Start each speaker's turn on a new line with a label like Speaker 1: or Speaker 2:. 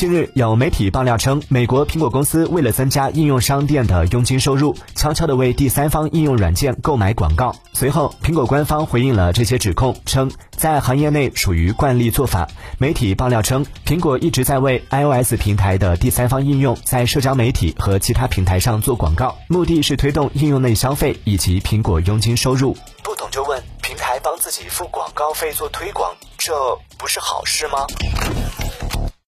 Speaker 1: 近日，有媒体爆料称，美国苹果公司为了增加应用商店的佣金收入，悄悄地为第三方应用软件购买广告。随后，苹果官方回应了这些指控，称在行业内属于惯例做法。媒体爆料称，苹果一直在为 iOS 平台的第三方应用在社交媒体和其他平台上做广告，目的是推动应用内消费以及苹果佣金收入。不懂就问，平台帮自己付广告费做推广，这不是好事吗？